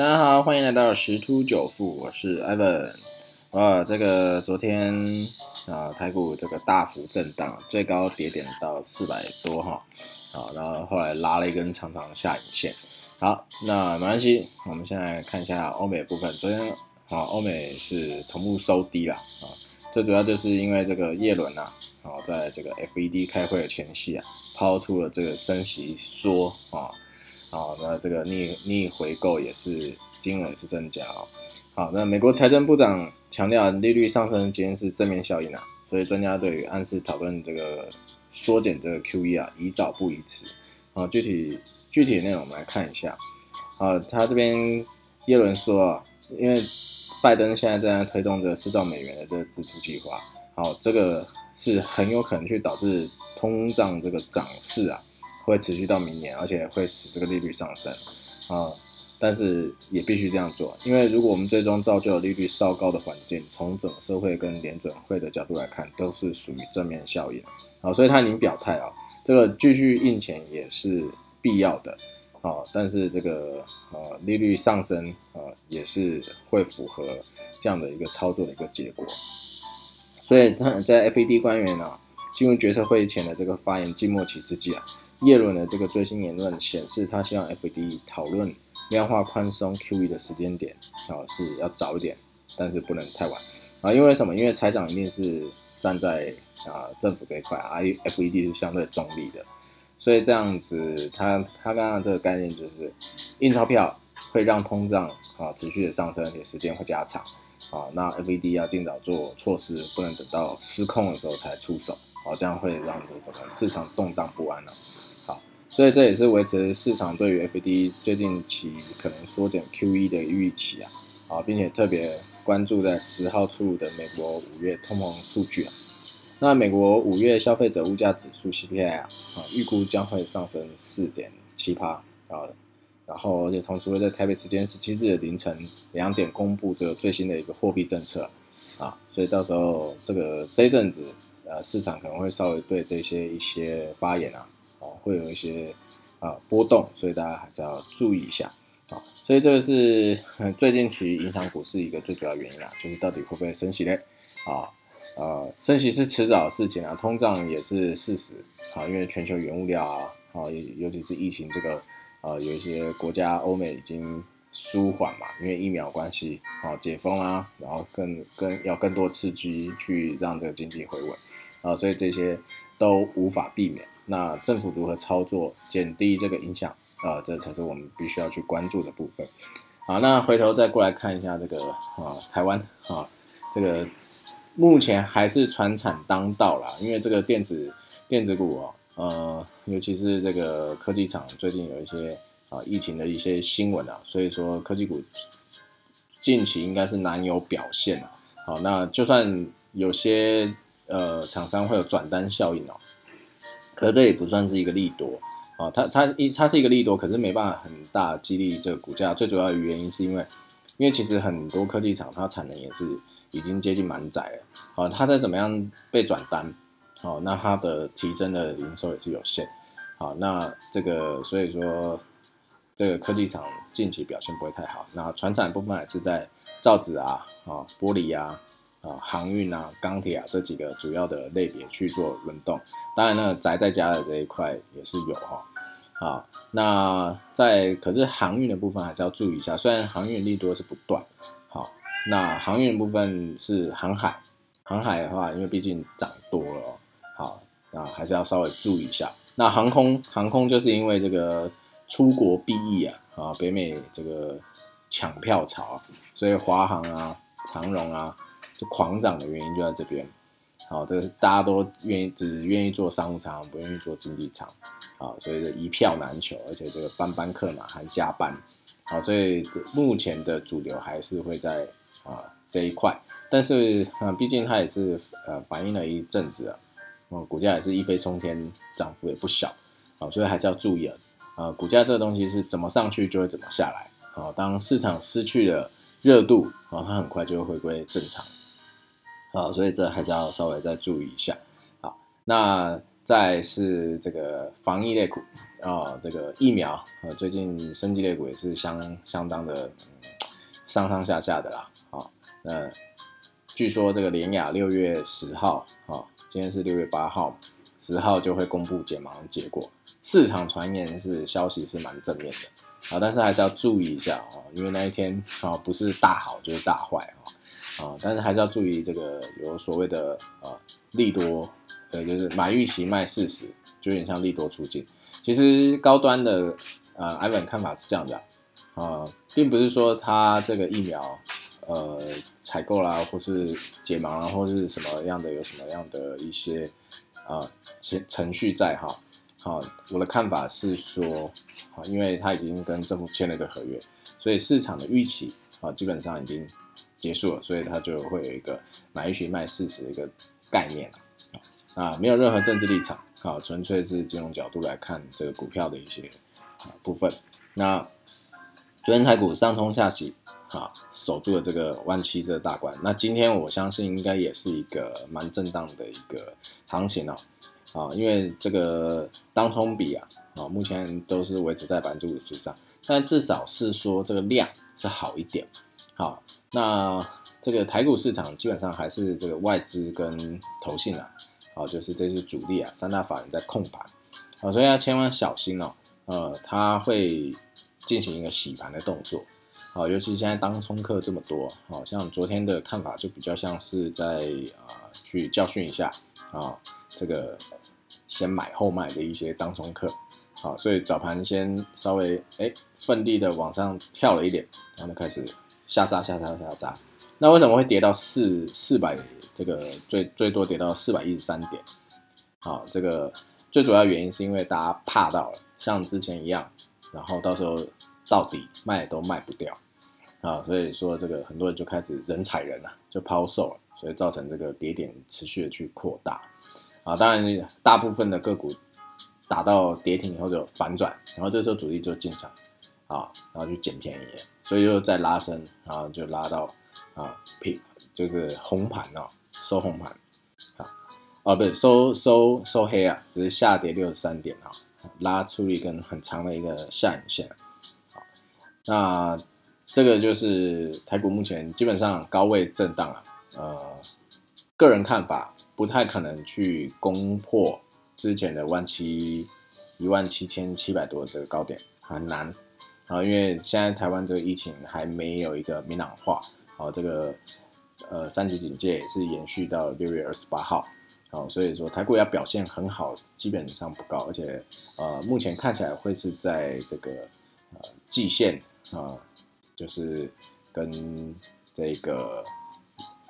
大家好，欢迎来到十突九富，我是 Evan。啊，这个昨天啊，台股这个大幅震荡，最高跌点到四百多哈，好，然后后来拉了一根长长下影线。好，那没关系，我们现在看一下欧美部分。昨天啊，欧美是同步收低了啊，最主要就是因为这个叶伦呐，啊，在这个 FED 开会的前夕啊，抛出了这个升息说啊。好，那这个逆逆回购也是金额是增加哦。好，那美国财政部长强调利率上升今天是正面效应啊，所以专家对于暗示讨论这个缩减这个 QE 啊，宜早不宜迟。啊，具体具体内容我们来看一下。啊，他这边耶伦说啊，因为拜登现在正在推动这四兆美元的这个支出计划，好，这个是很有可能去导致通胀这个涨势啊。会持续到明年，而且会使这个利率上升啊，但是也必须这样做，因为如果我们最终造就了利率稍高的环境，从整个社会跟联准会的角度来看，都是属于正面效应啊，所以他已经表态啊，这个继续印钱也是必要的啊，但是这个呃利率上升啊也是会符合这样的一个操作的一个结果，所以他在 FED 官员呢进入决策会议前的这个发言静默期之际啊。耶伦的这个最新言论显示，他希望 FED 讨论量化宽松 QE 的时间点啊是要早一点，但是不能太晚啊。因为什么？因为财长一定是站在啊政府这一块啊，FED 是相对中立的，所以这样子，他他刚刚这个概念就是印钞票会让通胀啊持续的上升，而且时间会加长啊。那 FED 要尽早做措施，不能等到失控的时候才出手啊，这样会让这整个市场动荡不安了。所以这也是维持市场对于 FED 最近期可能缩减 QE 的预期啊，啊，并且特别关注在十号出炉的美国五月通膨数据啊。那美国五月消费者物价指数 CPI 啊，啊，预估将会上升四点七帕啊，然后而且同时会在台北时间十七日的凌晨两点公布这个最新的一个货币政策啊，所以到时候这个这一阵子呃，市场可能会稍微对这些一些发言啊。会有一些啊波动，所以大家还是要注意一下啊。所以这个是最近其实影响股市一个最主要原因啊，就是到底会不会升息嘞？啊，呃，升息是迟早的事情啊，通胀也是事实啊，因为全球原物料啊，啊，尤其是疫情这个，呃，有一些国家欧美已经舒缓嘛，因为疫苗关系啊，解封啊，然后更更要更多刺激去让这个经济回稳啊，所以这些都无法避免。那政府如何操作减低这个影响啊？这才是我们必须要去关注的部分。好，那回头再过来看一下这个啊，台湾啊，这个目前还是船产当道啦，因为这个电子电子股哦，呃，尤其是这个科技厂最近有一些啊疫情的一些新闻啊，所以说科技股近期应该是难有表现啊。好，那就算有些呃厂商会有转单效应哦。可是这也不算是一个利多啊，它它一它是一个利多，可是没办法很大激励这个股价。最主要的原因是因为，因为其实很多科技厂它产能也是已经接近满载了，啊，它再怎么样被转单，好，那它的提升的营收也是有限，好，那这个所以说这个科技厂近期表现不会太好。那船产部分还是在造纸啊，啊，玻璃啊。啊，航运啊，钢铁啊，这几个主要的类别去做轮动。当然呢，宅在家的这一块也是有哈。好，那在可是航运的部分还是要注意一下。虽然航运利多是不断，好，那航运的部分是航海，航海的话，因为毕竟涨多了，好，那还是要稍微注意一下。那航空，航空就是因为这个出国避疫啊，啊，北美这个抢票潮，所以华航啊，长荣啊。就狂涨的原因就在这边，好，这个大家都愿意只愿意做商务舱，不愿意做经济舱，啊，所以这一票难求，而且这个班班客嘛还加班，好，所以目前的主流还是会在啊这一块，但是啊，毕竟它也是呃反映了一阵子啊，哦，股价也是一飞冲天，涨幅也不小，啊，所以还是要注意啊，啊，股价这个东西是怎么上去就会怎么下来，啊，当市场失去了热度，啊，它很快就会回归正常。啊，所以这还是要稍微再注意一下。好，那再是这个防疫类股啊，这个疫苗啊，最近生技类股也是相相当的、上上下下的啦。好，那据说这个联雅六月十号，啊，今天是六月八号，十号就会公布解盲结果。市场传言是消息是蛮正面的啊，但是还是要注意一下啊，因为那一天啊不是大好就是大坏啊啊，但是还是要注意这个有所谓的啊利多，呃，就是买预期卖事实，就有点像利多出尽。其实高端的呃，Ivan 看法是这样的啊，并不是说他这个疫苗呃采购啦，或是解盲啦，或是什么样的有什么样的一些啊程程序在哈。好，我的看法是说，好，因为他已经跟政府签了一个合约，所以市场的预期啊基本上已经结束了，所以它就会有一个买预期卖四十的一个概念啊，没有任何政治立场。好，纯粹是金融角度来看这个股票的一些啊部分。那昨天台股上冲下洗，啊，守住了这个万七这大关。那今天我相信应该也是一个蛮震荡的一个行情哦，啊，因为这个当冲比啊，啊，目前都是维持在百分之五十上，但至少是说这个量是好一点。好，那这个台股市场基本上还是这个外资跟投信啊。好，就是这是主力啊，三大法人在控盘，好，所以要千万小心哦。呃，他会进行一个洗盘的动作，好，尤其现在当冲客这么多，好像昨天的看法就比较像是在啊去教训一下啊，这个先买后卖的一些当冲客，好，所以早盘先稍微哎奋力的往上跳了一点，然后开始下杀下杀下杀，那为什么会跌到四四百？这个最最多跌到四百一十三点，好，这个最主要原因是因为大家怕到了，像之前一样，然后到时候到底卖都卖不掉，啊，所以说这个很多人就开始人踩人了，就抛售了，所以造成这个跌点持续的去扩大，啊，当然大部分的个股打到跌停以后就反转，然后这时候主力就进场，啊，然后去捡便宜，所以又再拉升，然后就拉到啊平就是红盘哦。收红盘，啊，哦，不是收收收黑啊，只是下跌六十三点啊，拉出一根很长的一个下影线，好，那这个就是台股目前基本上高位震荡啊，呃，个人看法不太可能去攻破之前的万七一万七千七百多这个高点，很难啊，因为现在台湾这个疫情还没有一个明朗化，好，这个。呃，三级警戒也是延续到六月二十八号，好，所以说台股要表现很好，基本上不高，而且呃，目前看起来会是在这个呃季线啊，就是跟这个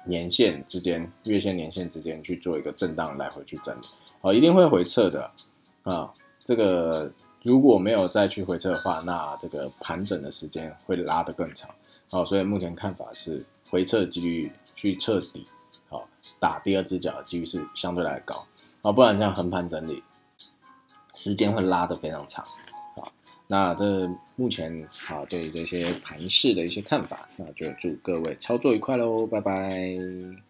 年线之间、月线、年线之间去做一个震荡来回去整理，哦，一定会回撤的啊。这个如果没有再去回撤的话，那这个盘整的时间会拉得更长，哦，所以目前看法是回撤几率。去彻底，好打第二只脚的几率是相对来高，啊，不然这样横盘整理，时间会拉得非常长，啊，那这目前啊对这些盘势的一些看法，那就祝各位操作愉快喽，拜拜。